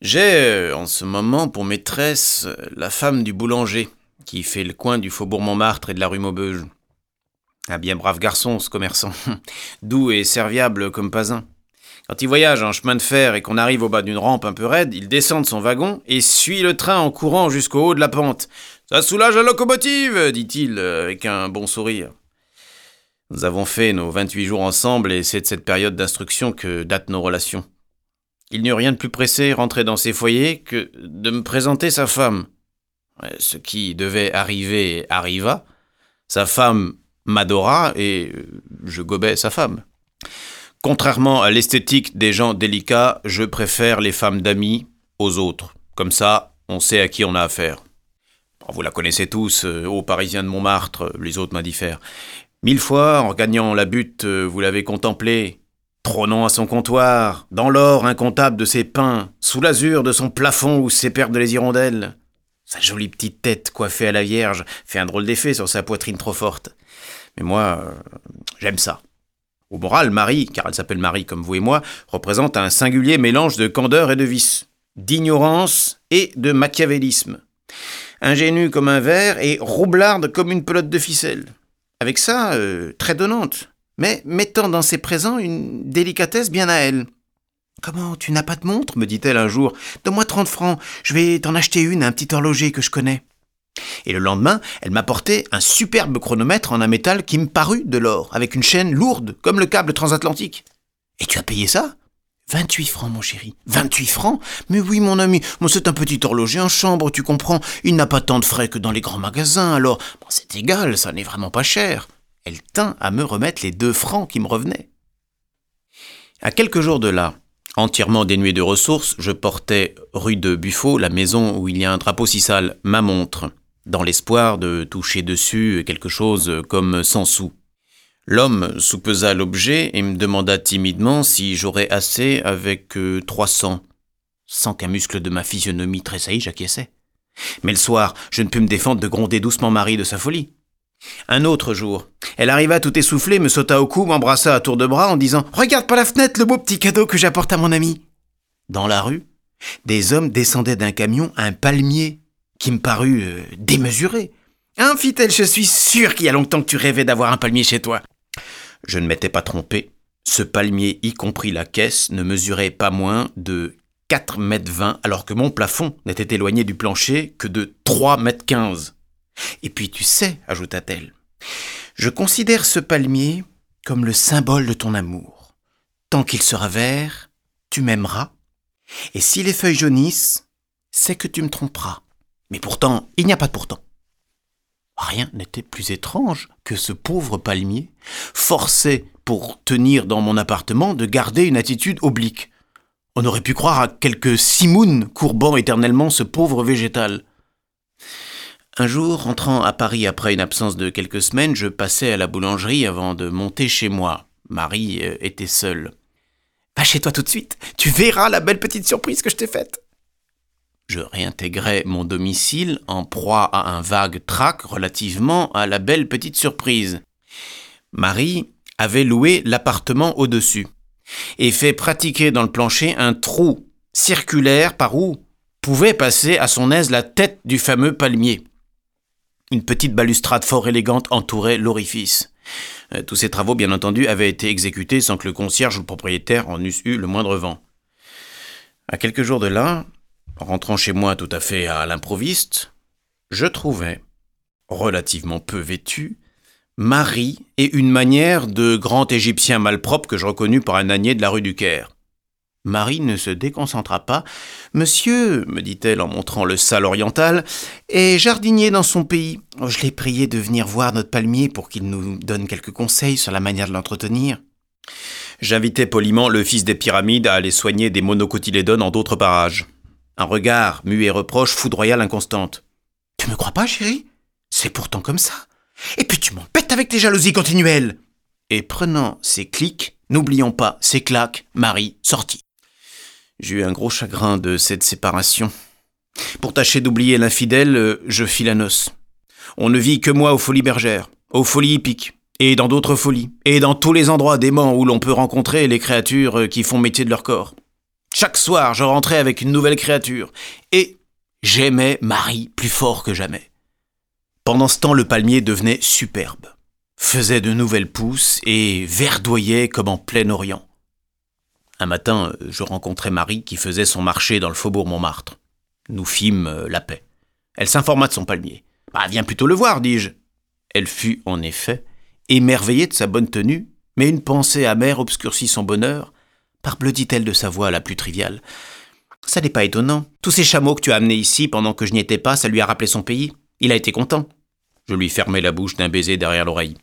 J'ai euh, en ce moment pour maîtresse euh, la femme du boulanger, qui fait le coin du faubourg Montmartre et de la rue Maubeuge. Un bien brave garçon, ce commerçant, doux et serviable comme pas un. Quand il voyage en chemin de fer et qu'on arrive au bas d'une rampe un peu raide, il descend de son wagon et suit le train en courant jusqu'au haut de la pente. Ça soulage la locomotive, dit-il avec un bon sourire. Nous avons fait nos 28 jours ensemble et c'est de cette période d'instruction que datent nos relations. Il n'y eut rien de plus pressé rentré dans ses foyers que de me présenter sa femme. Ce qui devait arriver arriva. Sa femme m'adora et je gobais sa femme. Contrairement à l'esthétique des gens délicats, je préfère les femmes d'amis aux autres. Comme ça, on sait à qui on a affaire. Vous la connaissez tous, euh, ô Parisiens de Montmartre, les autres m'indiffèrent. Mille fois, en gagnant la butte, euh, vous l'avez contemplée, trônant à son comptoir, dans l'or incontable de ses pains, sous l'azur de son plafond où s'éperdent les hirondelles. Sa jolie petite tête coiffée à la Vierge fait un drôle d'effet sur sa poitrine trop forte. Mais moi, euh, j'aime ça. Au moral, Marie, car elle s'appelle Marie comme vous et moi, représente un singulier mélange de candeur et de vice, d'ignorance et de machiavélisme. Ingénue comme un verre et roublarde comme une pelote de ficelle. Avec ça, euh, très donnante, mais mettant dans ses présents une délicatesse bien à elle. Comment, tu n'as pas de montre me dit-elle un jour. Donne-moi trente francs, je vais t'en acheter une un petit horloger que je connais. Et le lendemain, elle m'apportait un superbe chronomètre en un métal qui me parut de l'or, avec une chaîne lourde, comme le câble transatlantique. Et tu as payé ça? 28 francs, mon chéri. 28 francs? Mais oui, mon ami, c'est un petit horloger en chambre, tu comprends. Il n'a pas tant de frais que dans les grands magasins, alors c'est égal, ça n'est vraiment pas cher. Elle tint à me remettre les deux francs qui me revenaient. À quelques jours de là, entièrement dénué de ressources, je portais rue de Buffo, la maison où il y a un drapeau si sale, ma montre, dans l'espoir de toucher dessus quelque chose comme 100 sous. L'homme soupesa l'objet et me demanda timidement si j'aurais assez avec euh, trois cents. Sans qu'un muscle de ma physionomie tressaillit, j'acquiesçais. Mais le soir, je ne pus me défendre de gronder doucement Marie de sa folie. Un autre jour, elle arriva tout essoufflée, me sauta au cou, m'embrassa à tour de bras en disant Regarde par la fenêtre le beau petit cadeau que j'apporte à mon ami. Dans la rue, des hommes descendaient d'un camion un palmier qui me parut euh, démesuré. Hein, fit-elle, je suis sûre qu'il y a longtemps que tu rêvais d'avoir un palmier chez toi. Je ne m'étais pas trompé. Ce palmier, y compris la caisse, ne mesurait pas moins de 4 mètres 20, alors que mon plafond n'était éloigné du plancher que de 3 mètres 15. Et puis tu sais, ajouta-t-elle, je considère ce palmier comme le symbole de ton amour. Tant qu'il sera vert, tu m'aimeras. Et si les feuilles jaunissent, c'est que tu me tromperas. Mais pourtant, il n'y a pas de pourtant. Rien n'était plus étrange que ce pauvre palmier, forcé pour tenir dans mon appartement de garder une attitude oblique. On aurait pu croire à quelque simoun courbant éternellement ce pauvre végétal. Un jour, rentrant à Paris après une absence de quelques semaines, je passais à la boulangerie avant de monter chez moi. Marie euh, était seule. Va chez toi tout de suite, tu verras la belle petite surprise que je t'ai faite je réintégrai mon domicile en proie à un vague trac relativement à la belle petite surprise. Marie avait loué l'appartement au-dessus et fait pratiquer dans le plancher un trou circulaire par où pouvait passer à son aise la tête du fameux palmier. Une petite balustrade fort élégante entourait l'orifice. Euh, tous ces travaux, bien entendu, avaient été exécutés sans que le concierge ou le propriétaire en eussent eu le moindre vent. À quelques jours de là, rentrant chez moi tout à fait à l'improviste, je trouvais, relativement peu vêtu, Marie et une manière de grand Égyptien malpropre que je reconnus par un ânier de la rue du Caire. Marie ne se déconcentra pas. Monsieur, me dit-elle en montrant le sale oriental, est jardinier dans son pays. Je l'ai prié de venir voir notre palmier pour qu'il nous donne quelques conseils sur la manière de l'entretenir. J'invitai poliment le fils des pyramides à aller soigner des monocotylédones en d'autres parages. Un regard, muet et reproche, foudroya l'inconstante. Tu me crois pas, chérie? C'est pourtant comme ça. Et puis tu m'empêtes avec tes jalousies continuelles. Et prenant ses clics, n'oublions pas ses claques, Marie sortit. J'eus un gros chagrin de cette séparation. Pour tâcher d'oublier l'infidèle, je fis la noce. On ne vit que moi aux folies bergères, aux folies hippiques, et dans d'autres folies, et dans tous les endroits déments où l'on peut rencontrer les créatures qui font métier de leur corps. Chaque soir, je rentrais avec une nouvelle créature, et j'aimais Marie plus fort que jamais. Pendant ce temps, le palmier devenait superbe, faisait de nouvelles pousses et verdoyait comme en plein Orient. Un matin, je rencontrai Marie qui faisait son marché dans le faubourg Montmartre. Nous fîmes euh, la paix. Elle s'informa de son palmier. Bah, viens plutôt le voir, dis-je. Elle fut, en effet, émerveillée de sa bonne tenue, mais une pensée amère obscurcit son bonheur. Parbleu, dit-elle de sa voix la plus triviale. Ça n'est pas étonnant. Tous ces chameaux que tu as amenés ici pendant que je n'y étais pas, ça lui a rappelé son pays. Il a été content. Je lui fermai la bouche d'un baiser derrière l'oreille.